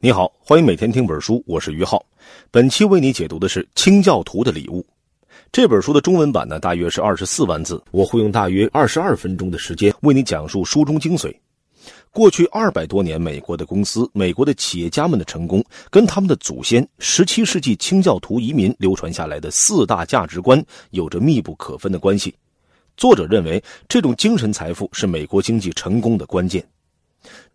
你好，欢迎每天听本书，我是于浩。本期为你解读的是《清教徒的礼物》这本书的中文版呢，大约是二十四万字，我会用大约二十二分钟的时间为你讲述书中精髓。过去二百多年，美国的公司、美国的企业家们的成功，跟他们的祖先十七世纪清教徒移民流传下来的四大价值观有着密不可分的关系。作者认为，这种精神财富是美国经济成功的关键。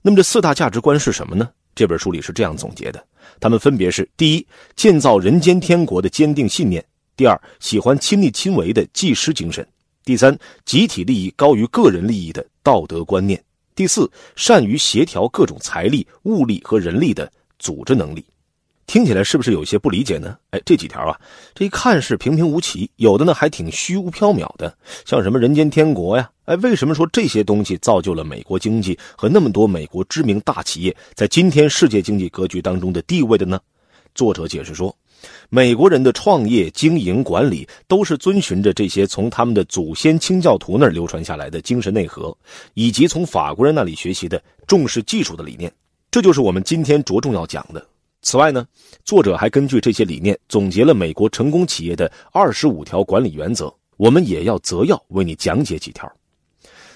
那么，这四大价值观是什么呢？这本书里是这样总结的：他们分别是：第一，建造人间天国的坚定信念；第二，喜欢亲力亲为的技师精神；第三，集体利益高于个人利益的道德观念；第四，善于协调各种财力、物力和人力的组织能力。听起来是不是有些不理解呢？哎，这几条啊，这一看是平平无奇，有的呢还挺虚无缥缈的，像什么人间天国呀？哎，为什么说这些东西造就了美国经济和那么多美国知名大企业在今天世界经济格局当中的地位的呢？作者解释说，美国人的创业、经营、管理都是遵循着这些从他们的祖先清教徒那儿流传下来的精神内核，以及从法国人那里学习的重视技术的理念。这就是我们今天着重要讲的。此外呢，作者还根据这些理念总结了美国成功企业的二十五条管理原则，我们也要择要为你讲解几条。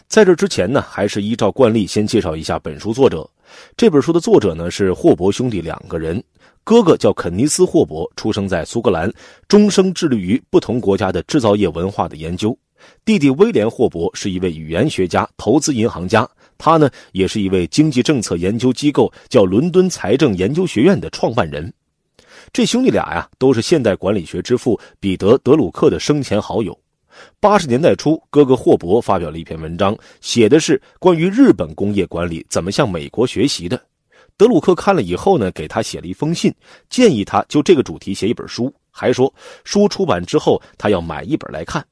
在这之前呢，还是依照惯例先介绍一下本书作者。这本书的作者呢是霍伯兄弟两个人，哥哥叫肯尼斯·霍伯，出生在苏格兰，终生致力于不同国家的制造业文化的研究。弟弟威廉·霍伯是一位语言学家、投资银行家。他呢，也是一位经济政策研究机构，叫伦敦财政研究学院的创办人。这兄弟俩呀，都是现代管理学之父彼得·德鲁克的生前好友。八十年代初，哥哥霍伯发表了一篇文章，写的是关于日本工业管理怎么向美国学习的。德鲁克看了以后呢，给他写了一封信，建议他就这个主题写一本书，还说书出版之后他要买一本来看。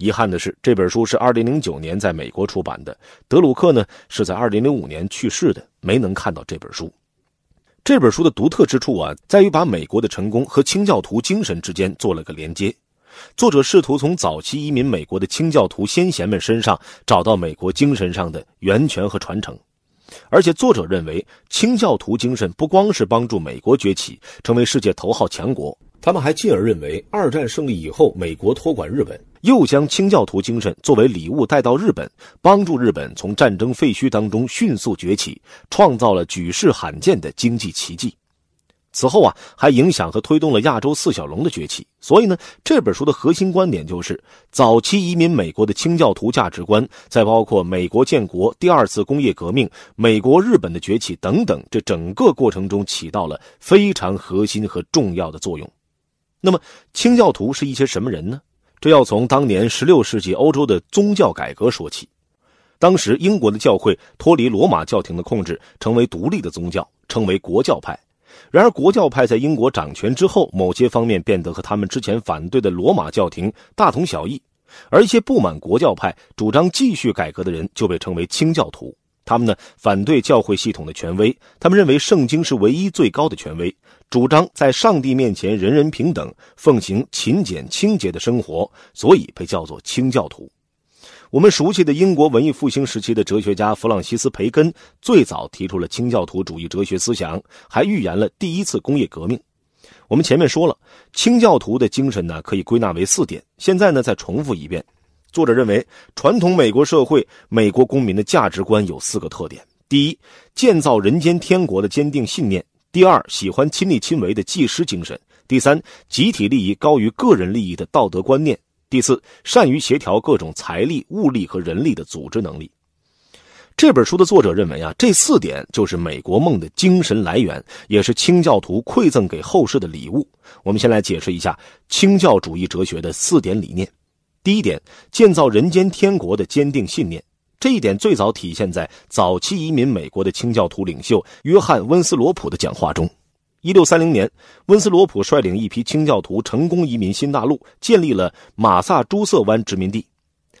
遗憾的是，这本书是二零零九年在美国出版的。德鲁克呢是在二零零五年去世的，没能看到这本书。这本书的独特之处啊，在于把美国的成功和清教徒精神之间做了个连接。作者试图从早期移民美国的清教徒先贤们身上找到美国精神上的源泉和传承。而且，作者认为清教徒精神不光是帮助美国崛起成为世界头号强国，他们还进而认为，二战胜利以后，美国托管日本。又将清教徒精神作为礼物带到日本，帮助日本从战争废墟当中迅速崛起，创造了举世罕见的经济奇迹。此后啊，还影响和推动了亚洲四小龙的崛起。所以呢，这本书的核心观点就是：早期移民美国的清教徒价值观，在包括美国建国、第二次工业革命、美国日本的崛起等等这整个过程中起到了非常核心和重要的作用。那么，清教徒是一些什么人呢？这要从当年十六世纪欧洲的宗教改革说起。当时英国的教会脱离罗马教廷的控制，成为独立的宗教，称为国教派。然而，国教派在英国掌权之后，某些方面变得和他们之前反对的罗马教廷大同小异。而一些不满国教派、主张继续改革的人，就被称为清教徒。他们呢，反对教会系统的权威，他们认为圣经是唯一最高的权威。主张在上帝面前人人平等，奉行勤俭清洁的生活，所以被叫做清教徒。我们熟悉的英国文艺复兴时期的哲学家弗朗西斯·培根最早提出了清教徒主义哲学思想，还预言了第一次工业革命。我们前面说了，清教徒的精神呢可以归纳为四点，现在呢再重复一遍。作者认为，传统美国社会美国公民的价值观有四个特点：第一，建造人间天国的坚定信念。第二，喜欢亲力亲为的技师精神；第三，集体利益高于个人利益的道德观念；第四，善于协调各种财力、物力和人力的组织能力。这本书的作者认为啊，这四点就是美国梦的精神来源，也是清教徒馈赠给后世的礼物。我们先来解释一下清教主义哲学的四点理念。第一点，建造人间天国的坚定信念。这一点最早体现在早期移民美国的清教徒领袖约翰·温斯罗普的讲话中。一六三零年，温斯罗普率领一批清教徒成功移民新大陆，建立了马萨诸塞湾殖民地。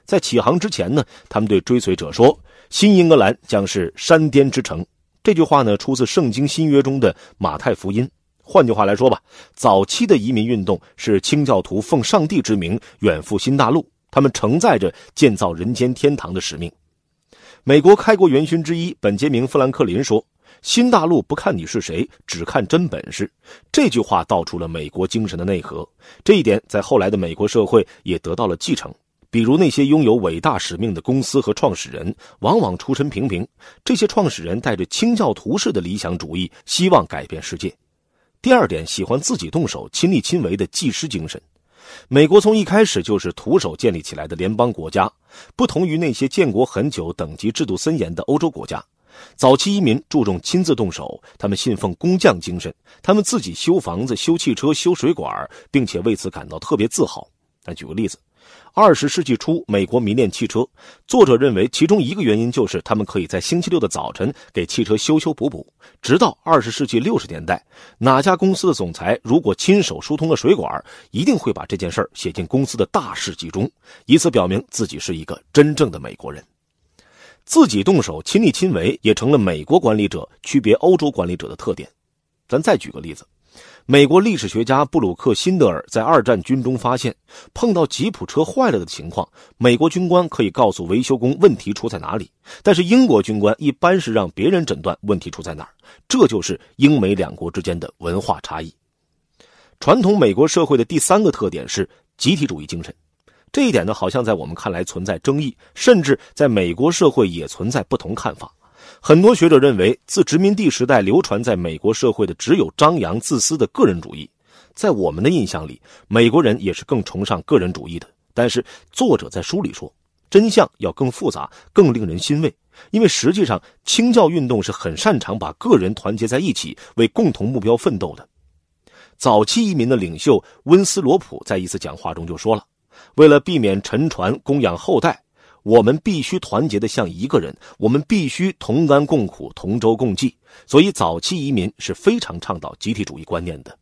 在起航之前呢，他们对追随者说：“新英格兰将是山巅之城。”这句话呢，出自圣经新约中的马太福音。换句话来说吧，早期的移民运动是清教徒奉上帝之名远赴新大陆，他们承载着建造人间天堂的使命。美国开国元勋之一本杰明·富兰克林说：“新大陆不看你是谁，只看真本事。这句话道出了美国精神的内核。这一点在后来的美国社会也得到了继承。比如那些拥有伟大使命的公司和创始人，往往出身平平。这些创始人带着清教徒式的理想主义，希望改变世界。第二点，喜欢自己动手、亲力亲为的技师精神。美国从一开始就是徒手建立起来的联邦国家，不同于那些建国很久、等级制度森严的欧洲国家。早期移民注重亲自动手，他们信奉工匠精神，他们自己修房子、修汽车、修水管，并且为此感到特别自豪。来举个例子。二十世纪初，美国迷恋汽车。作者认为，其中一个原因就是他们可以在星期六的早晨给汽车修修补补。直到二十世纪六十年代，哪家公司的总裁如果亲手疏通了水管，一定会把这件事写进公司的大事记中，以此表明自己是一个真正的美国人。自己动手、亲力亲为，也成了美国管理者区别欧洲管理者的特点。咱再举个例子。美国历史学家布鲁克辛德尔在二战军中发现，碰到吉普车坏了的情况，美国军官可以告诉维修工问题出在哪里，但是英国军官一般是让别人诊断问题出在哪儿。这就是英美两国之间的文化差异。传统美国社会的第三个特点是集体主义精神，这一点呢，好像在我们看来存在争议，甚至在美国社会也存在不同看法。很多学者认为，自殖民地时代流传在美国社会的只有张扬自私的个人主义。在我们的印象里，美国人也是更崇尚个人主义的。但是，作者在书里说，真相要更复杂，更令人欣慰。因为实际上，清教运动是很擅长把个人团结在一起，为共同目标奋斗的。早期移民的领袖温斯罗普在一次讲话中就说了：“为了避免沉船，供养后代。”我们必须团结的像一个人，我们必须同甘共苦、同舟共济。所以，早期移民是非常倡导集体主义观念的。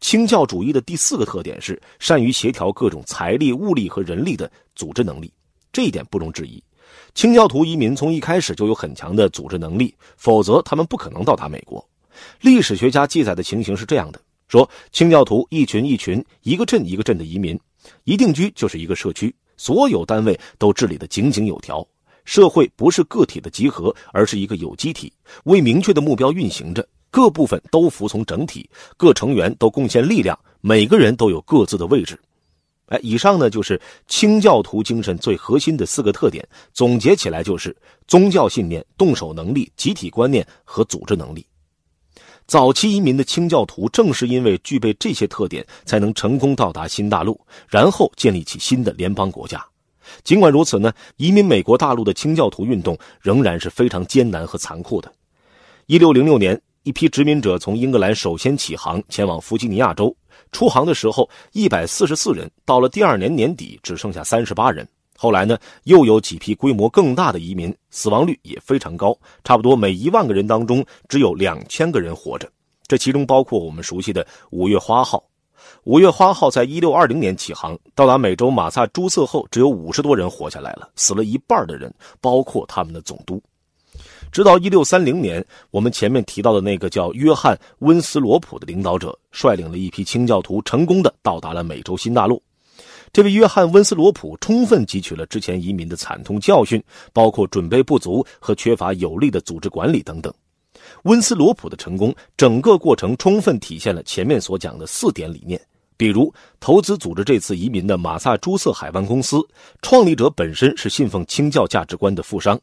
清教主义的第四个特点是善于协调各种财力、物力和人力的组织能力，这一点不容置疑。清教徒移民从一开始就有很强的组织能力，否则他们不可能到达美国。历史学家记载的情形是这样的：说清教徒一群一群、一个镇一个镇的移民，一定居就是一个社区。所有单位都治理得井井有条，社会不是个体的集合，而是一个有机体，为明确的目标运行着。各部分都服从整体，各成员都贡献力量，每个人都有各自的位置。哎，以上呢就是清教徒精神最核心的四个特点，总结起来就是宗教信念、动手能力、集体观念和组织能力。早期移民的清教徒正是因为具备这些特点，才能成功到达新大陆，然后建立起新的联邦国家。尽管如此呢，移民美国大陆的清教徒运动仍然是非常艰难和残酷的。一六零六年，一批殖民者从英格兰首先起航，前往弗吉尼亚州。出航的时候，一百四十四人，到了第二年年底，只剩下三十八人。后来呢，又有几批规模更大的移民，死亡率也非常高，差不多每一万个人当中只有两千个人活着。这其中包括我们熟悉的“五月花号”。五月花号在一六二零年起航，到达美洲马萨诸塞后，只有五十多人活下来了，死了一半的人，包括他们的总督。直到一六三零年，我们前面提到的那个叫约翰·温斯罗普的领导者，率领了一批清教徒，成功的到达了美洲新大陆。这位约翰·温斯罗普充分汲取了之前移民的惨痛教训，包括准备不足和缺乏有力的组织管理等等。温斯罗普的成功，整个过程充分体现了前面所讲的四点理念。比如，投资组织这次移民的马萨诸塞海湾公司，创立者本身是信奉清教价值观的富商。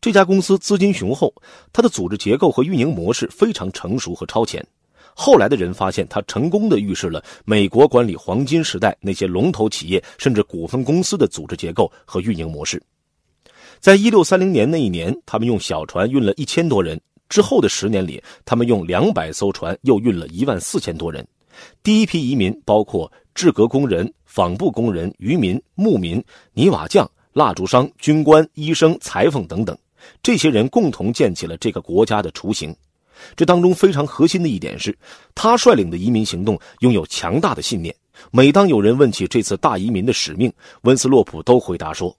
这家公司资金雄厚，它的组织结构和运营模式非常成熟和超前。后来的人发现，他成功的预示了美国管理黄金时代那些龙头企业甚至股份公司的组织结构和运营模式。在一六三零年那一年，他们用小船运了一千多人；之后的十年里，他们用两百艘船又运了一万四千多人。第一批移民包括制革工人、纺布工人、渔民、牧民、泥瓦匠、蜡烛商、军官、医生、裁缝等等，这些人共同建起了这个国家的雏形。这当中非常核心的一点是，他率领的移民行动拥有强大的信念。每当有人问起这次大移民的使命，温斯洛普都回答说：“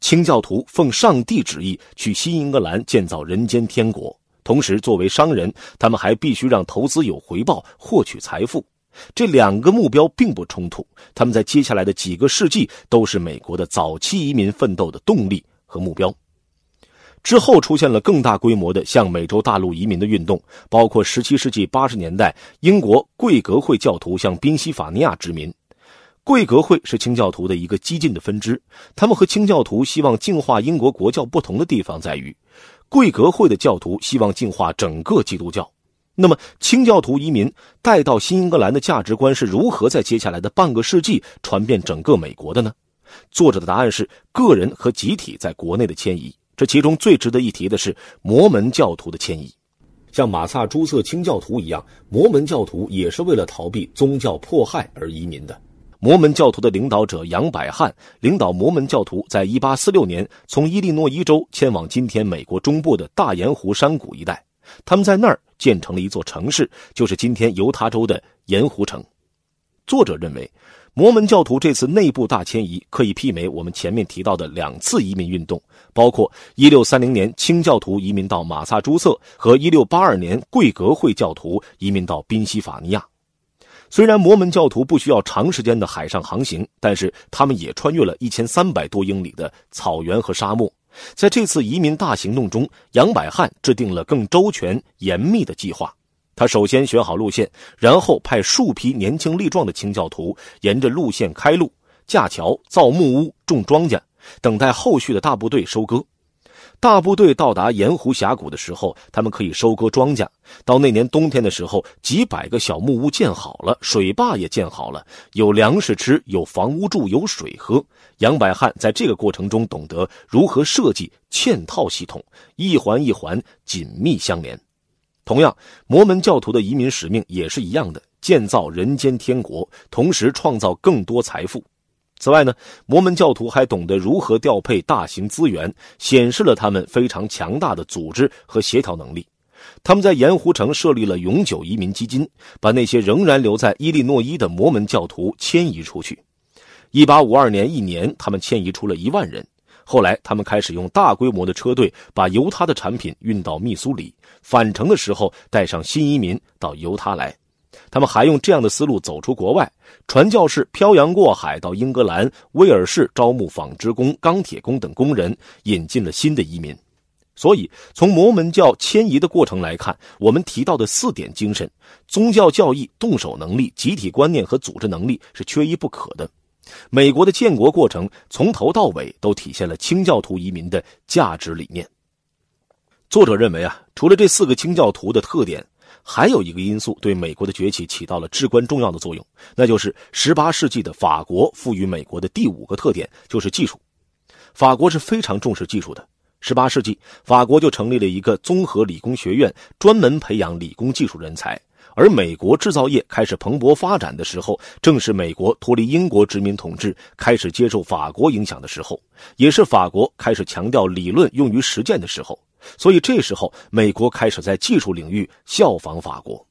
清教徒奉上帝旨意去新英格兰建造人间天国，同时作为商人，他们还必须让投资有回报，获取财富。这两个目标并不冲突，他们在接下来的几个世纪都是美国的早期移民奋斗的动力和目标。”之后出现了更大规模的向美洲大陆移民的运动，包括17世纪80年代英国贵格会教徒向宾夕法尼亚殖民。贵格会是清教徒的一个激进的分支，他们和清教徒希望净化英国国教不同的地方在于，贵格会的教徒希望净化整个基督教。那么，清教徒移民带到新英格兰的价值观是如何在接下来的半个世纪传遍整个美国的呢？作者的答案是个人和集体在国内的迁移。这其中最值得一提的是摩门教徒的迁移，像马萨诸塞清教徒一样，摩门教徒也是为了逃避宗教迫害而移民的。摩门教徒的领导者杨百翰领导摩门教徒在1846年从伊利诺伊州迁往今天美国中部的大盐湖山谷一带，他们在那儿建成了一座城市，就是今天犹他州的盐湖城。作者认为。摩门教徒这次内部大迁移可以媲美我们前面提到的两次移民运动，包括1630年清教徒移民到马萨诸塞和1682年贵格会教徒移民到宾夕法尼亚。虽然摩门教徒不需要长时间的海上航行，但是他们也穿越了一千三百多英里的草原和沙漠。在这次移民大行动中，杨百翰制定了更周全、严密的计划。他首先选好路线，然后派数批年轻力壮的清教徒沿着路线开路、架桥、造木屋、种庄稼，等待后续的大部队收割。大部队到达盐湖峡谷的时候，他们可以收割庄稼。到那年冬天的时候，几百个小木屋建好了，水坝也建好了，有粮食吃，有房屋住，有水喝。杨百翰在这个过程中懂得如何设计嵌套系统，一环一环紧密相连。同样，摩门教徒的移民使命也是一样的，建造人间天国，同时创造更多财富。此外呢，摩门教徒还懂得如何调配大型资源，显示了他们非常强大的组织和协调能力。他们在盐湖城设立了永久移民基金，把那些仍然留在伊利诺伊的摩门教徒迁移出去。1852年一年，他们迁移出了一万人。后来，他们开始用大规模的车队把犹他的产品运到密苏里，返程的时候带上新移民到犹他来。他们还用这样的思路走出国外，传教士漂洋过海到英格兰、威尔士招募纺织工、钢铁工等工人，引进了新的移民。所以，从摩门教迁移的过程来看，我们提到的四点精神——宗教教义、动手能力、集体观念和组织能力——是缺一不可的。美国的建国过程从头到尾都体现了清教徒移民的价值理念。作者认为啊，除了这四个清教徒的特点，还有一个因素对美国的崛起起到了至关重要的作用，那就是18世纪的法国赋予美国的第五个特点，就是技术。法国是非常重视技术的。18世纪，法国就成立了一个综合理工学院，专门培养理工技术人才。而美国制造业开始蓬勃发展的时候，正是美国脱离英国殖民统治，开始接受法国影响的时候，也是法国开始强调理论用于实践的时候。所以这时候，美国开始在技术领域效仿法国。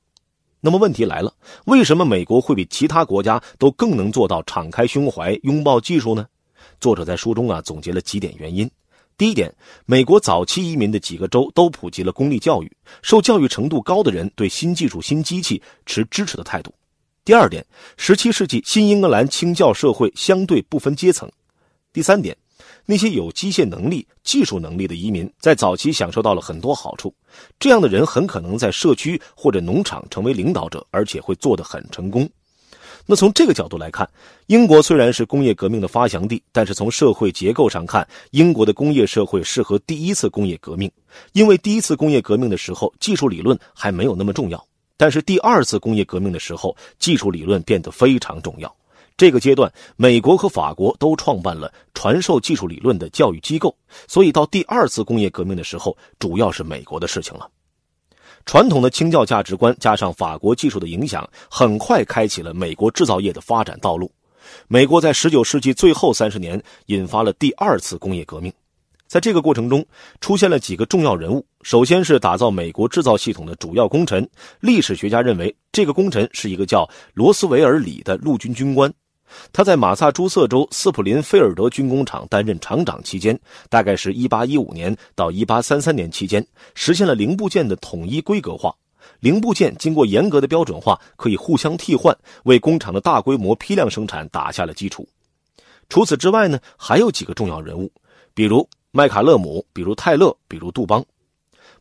那么问题来了，为什么美国会比其他国家都更能做到敞开胸怀拥抱技术呢？作者在书中啊总结了几点原因。第一点，美国早期移民的几个州都普及了公立教育，受教育程度高的人对新技术、新机器持支持的态度。第二点，十七世纪新英格兰清教社会相对不分阶层。第三点，那些有机械能力、技术能力的移民在早期享受到了很多好处，这样的人很可能在社区或者农场成为领导者，而且会做得很成功。那从这个角度来看，英国虽然是工业革命的发祥地，但是从社会结构上看，英国的工业社会适合第一次工业革命，因为第一次工业革命的时候，技术理论还没有那么重要；但是第二次工业革命的时候，技术理论变得非常重要。这个阶段，美国和法国都创办了传授技术理论的教育机构，所以到第二次工业革命的时候，主要是美国的事情了。传统的清教价值观加上法国技术的影响，很快开启了美国制造业的发展道路。美国在19世纪最后三十年引发了第二次工业革命，在这个过程中出现了几个重要人物。首先是打造美国制造系统的主要功臣，历史学家认为这个功臣是一个叫罗斯维尔·里的陆军军官。他在马萨诸塞州斯普林菲尔德军工厂担任厂长期间，大概是一八一五年到一八三三年期间，实现了零部件的统一规格化。零部件经过严格的标准化，可以互相替换，为工厂的大规模批量生产打下了基础。除此之外呢，还有几个重要人物，比如麦卡勒姆，比如泰勒，比如杜邦。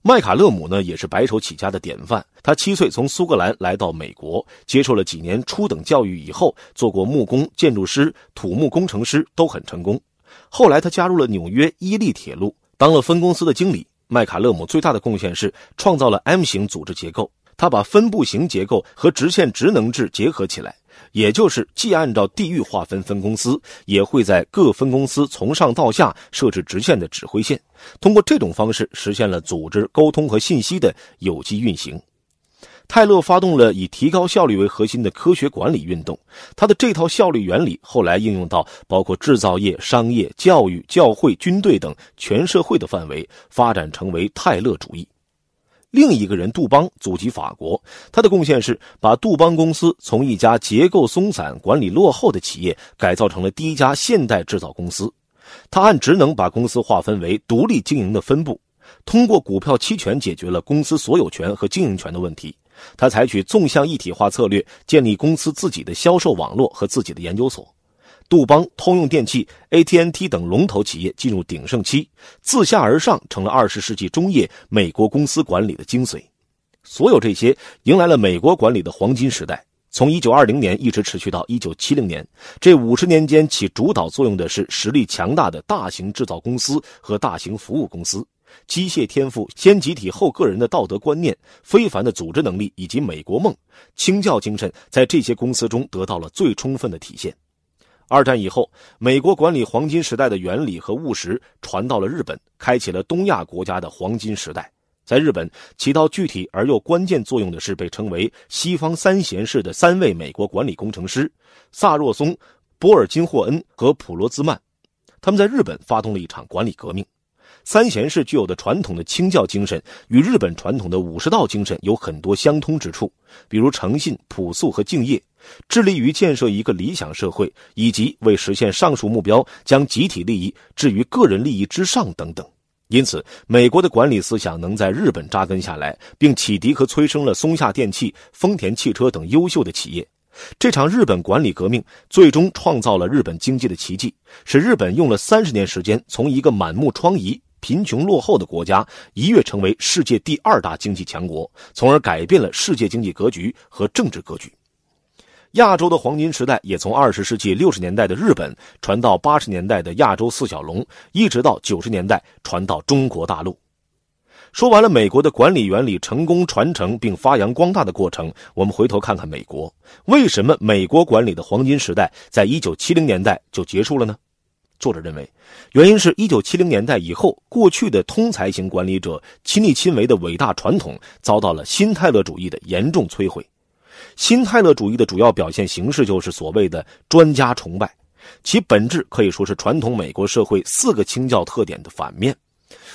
麦卡勒姆呢，也是白手起家的典范。他七岁从苏格兰来到美国，接受了几年初等教育以后，做过木工、建筑师、土木工程师，都很成功。后来他加入了纽约伊利铁路，当了分公司的经理。麦卡勒姆最大的贡献是创造了 M 型组织结构，他把分布型结构和直线职能制结合起来。也就是既按照地域划分分公司，也会在各分公司从上到下设置直线的指挥线，通过这种方式实现了组织沟通和信息的有机运行。泰勒发动了以提高效率为核心的科学管理运动，他的这套效率原理后来应用到包括制造业、商业、教育、教会、军队等全社会的范围，发展成为泰勒主义。另一个人杜邦祖籍法国，他的贡献是把杜邦公司从一家结构松散、管理落后的企业改造成了第一家现代制造公司。他按职能把公司划分为独立经营的分部，通过股票期权解决了公司所有权和经营权的问题。他采取纵向一体化策略，建立公司自己的销售网络和自己的研究所。杜邦、通用电气、AT&T 等龙头企业进入鼎盛期，自下而上成了二十世纪中叶美国公司管理的精髓。所有这些迎来了美国管理的黄金时代，从一九二零年一直持续到一九七零年。这五十年间起主导作用的是实力强大的大型制造公司和大型服务公司，机械天赋、先集体后个人的道德观念、非凡的组织能力以及美国梦、清教精神，在这些公司中得到了最充分的体现。二战以后，美国管理黄金时代的原理和务实传到了日本，开启了东亚国家的黄金时代。在日本，起到具体而又关键作用的是被称为“西方三贤士”的三位美国管理工程师萨若松、波尔金霍恩和普罗兹曼。他们在日本发动了一场管理革命。三贤士具有的传统的清教精神与日本传统的武士道精神有很多相通之处，比如诚信、朴素和敬业。致力于建设一个理想社会，以及为实现上述目标将集体利益置于个人利益之上等等。因此，美国的管理思想能在日本扎根下来，并启迪和催生了松下电器、丰田汽车等优秀的企业。这场日本管理革命最终创造了日本经济的奇迹，使日本用了三十年时间，从一个满目疮痍、贫穷落后的国家一跃成为世界第二大经济强国，从而改变了世界经济格局和政治格局。亚洲的黄金时代也从二十世纪六十年代的日本传到八十年代的亚洲四小龙，一直到九十年代传到中国大陆。说完了美国的管理原理成功传承并发扬光大的过程，我们回头看看美国，为什么美国管理的黄金时代在一九七零年代就结束了呢？作者认为，原因是一九七零年代以后，过去的通才型管理者亲力亲为的伟大传统遭到了新泰勒主义的严重摧毁。新泰勒主义的主要表现形式就是所谓的专家崇拜，其本质可以说是传统美国社会四个清教特点的反面。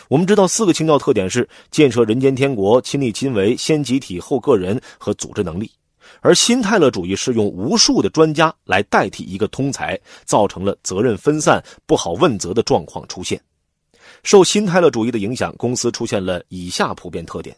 我们知道，四个清教特点是建设人间天国、亲力亲为、先集体后个人和组织能力，而新泰勒主义是用无数的专家来代替一个通才，造成了责任分散、不好问责的状况出现。受新泰勒主义的影响，公司出现了以下普遍特点。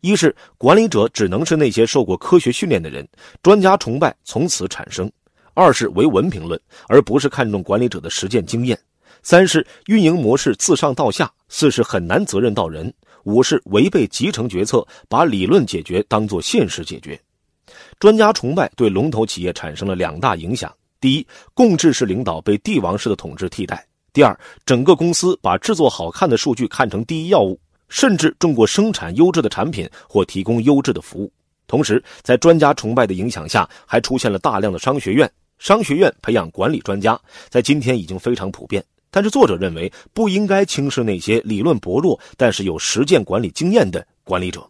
一是管理者只能是那些受过科学训练的人，专家崇拜从此产生；二是唯文凭论，而不是看重管理者的实践经验；三是运营模式自上到下；四是很难责任到人；五是违背集成决策，把理论解决当作现实解决。专家崇拜对龙头企业产生了两大影响：第一，共治式领导被帝王式的统治替代；第二，整个公司把制作好看的数据看成第一要务。甚至重过生产优质的产品或提供优质的服务。同时，在专家崇拜的影响下，还出现了大量的商学院。商学院培养管理专家，在今天已经非常普遍。但是，作者认为不应该轻视那些理论薄弱但是有实践管理经验的管理者。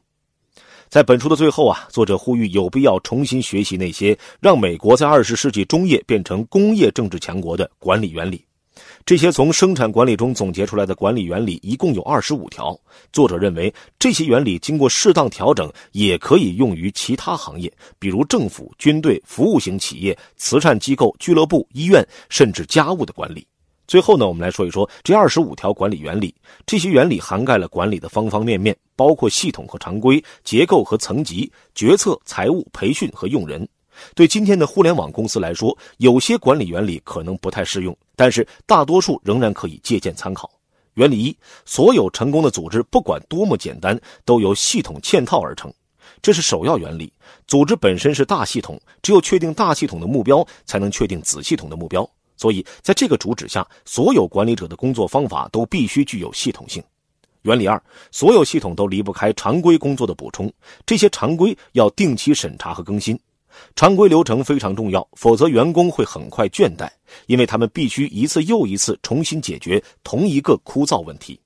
在本书的最后啊，作者呼吁有必要重新学习那些让美国在二十世纪中叶变成工业政治强国的管理原理。这些从生产管理中总结出来的管理原理一共有二十五条。作者认为，这些原理经过适当调整，也可以用于其他行业，比如政府、军队、服务型企业、慈善机构、俱乐部、医院，甚至家务的管理。最后呢，我们来说一说这二十五条管理原理。这些原理涵盖了管理的方方面面，包括系统和常规、结构和层级、决策、财务、培训和用人。对今天的互联网公司来说，有些管理原理可能不太适用，但是大多数仍然可以借鉴参考。原理一：所有成功的组织，不管多么简单，都由系统嵌套而成，这是首要原理。组织本身是大系统，只有确定大系统的目标，才能确定子系统的目标。所以，在这个主旨下，所有管理者的工作方法都必须具有系统性。原理二：所有系统都离不开常规工作的补充，这些常规要定期审查和更新。常规流程非常重要，否则员工会很快倦怠，因为他们必须一次又一次重新解决同一个枯燥问题。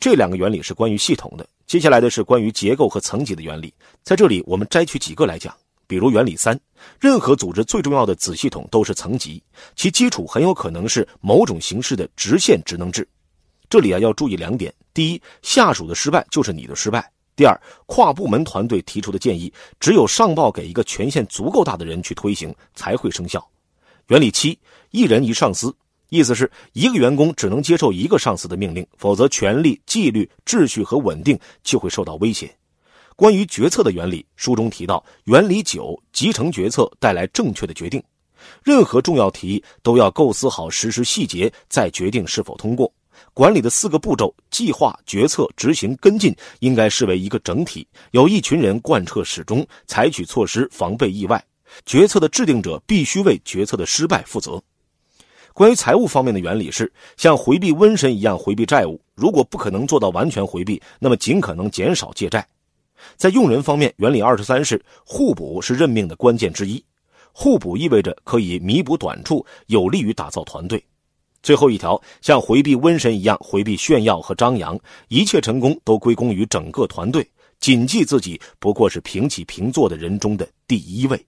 这两个原理是关于系统的。接下来的是关于结构和层级的原理，在这里我们摘取几个来讲。比如原理三，任何组织最重要的子系统都是层级，其基础很有可能是某种形式的直线职能制。这里啊要注意两点：第一，下属的失败就是你的失败；第二，跨部门团队提出的建议，只有上报给一个权限足够大的人去推行才会生效。原理七，一人一上司，意思是一个员工只能接受一个上司的命令，否则权力、纪律、秩序和稳定就会受到威胁。关于决策的原理，书中提到，原理九：集成决策带来正确的决定。任何重要提议都要构思好实施细节，再决定是否通过。管理的四个步骤：计划、决策、执行、跟进，应该视为一个整体，由一群人贯彻始终，采取措施防备意外。决策的制定者必须为决策的失败负责。关于财务方面的原理是，像回避瘟神一样回避债务。如果不可能做到完全回避，那么尽可能减少借债。在用人方面，原理二十三是互补是任命的关键之一。互补意味着可以弥补短处，有利于打造团队。最后一条，像回避瘟神一样回避炫耀和张扬，一切成功都归功于整个团队。谨记自己不过是平起平坐的人中的第一位。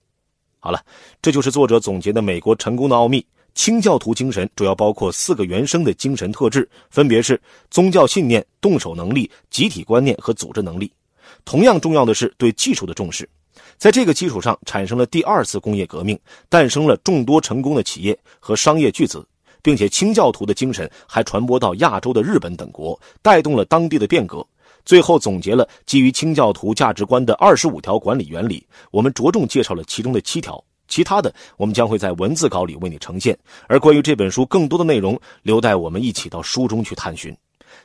好了，这就是作者总结的美国成功的奥秘。清教徒精神主要包括四个原生的精神特质，分别是宗教信念、动手能力、集体观念和组织能力。同样重要的是对技术的重视，在这个基础上产生了第二次工业革命，诞生了众多成功的企业和商业巨子，并且清教徒的精神还传播到亚洲的日本等国，带动了当地的变革。最后总结了基于清教徒价值观的二十五条管理原理，我们着重介绍了其中的七条，其他的我们将会在文字稿里为你呈现。而关于这本书更多的内容，留待我们一起到书中去探寻。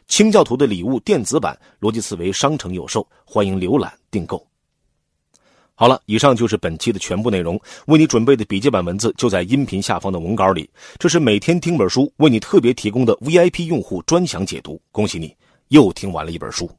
清教徒的礼物电子版，逻辑思维商城有售，欢迎浏览订购。好了，以上就是本期的全部内容。为你准备的笔记本文字就在音频下方的文稿里。这是每天听本书为你特别提供的 VIP 用户专享解读。恭喜你，又听完了一本书。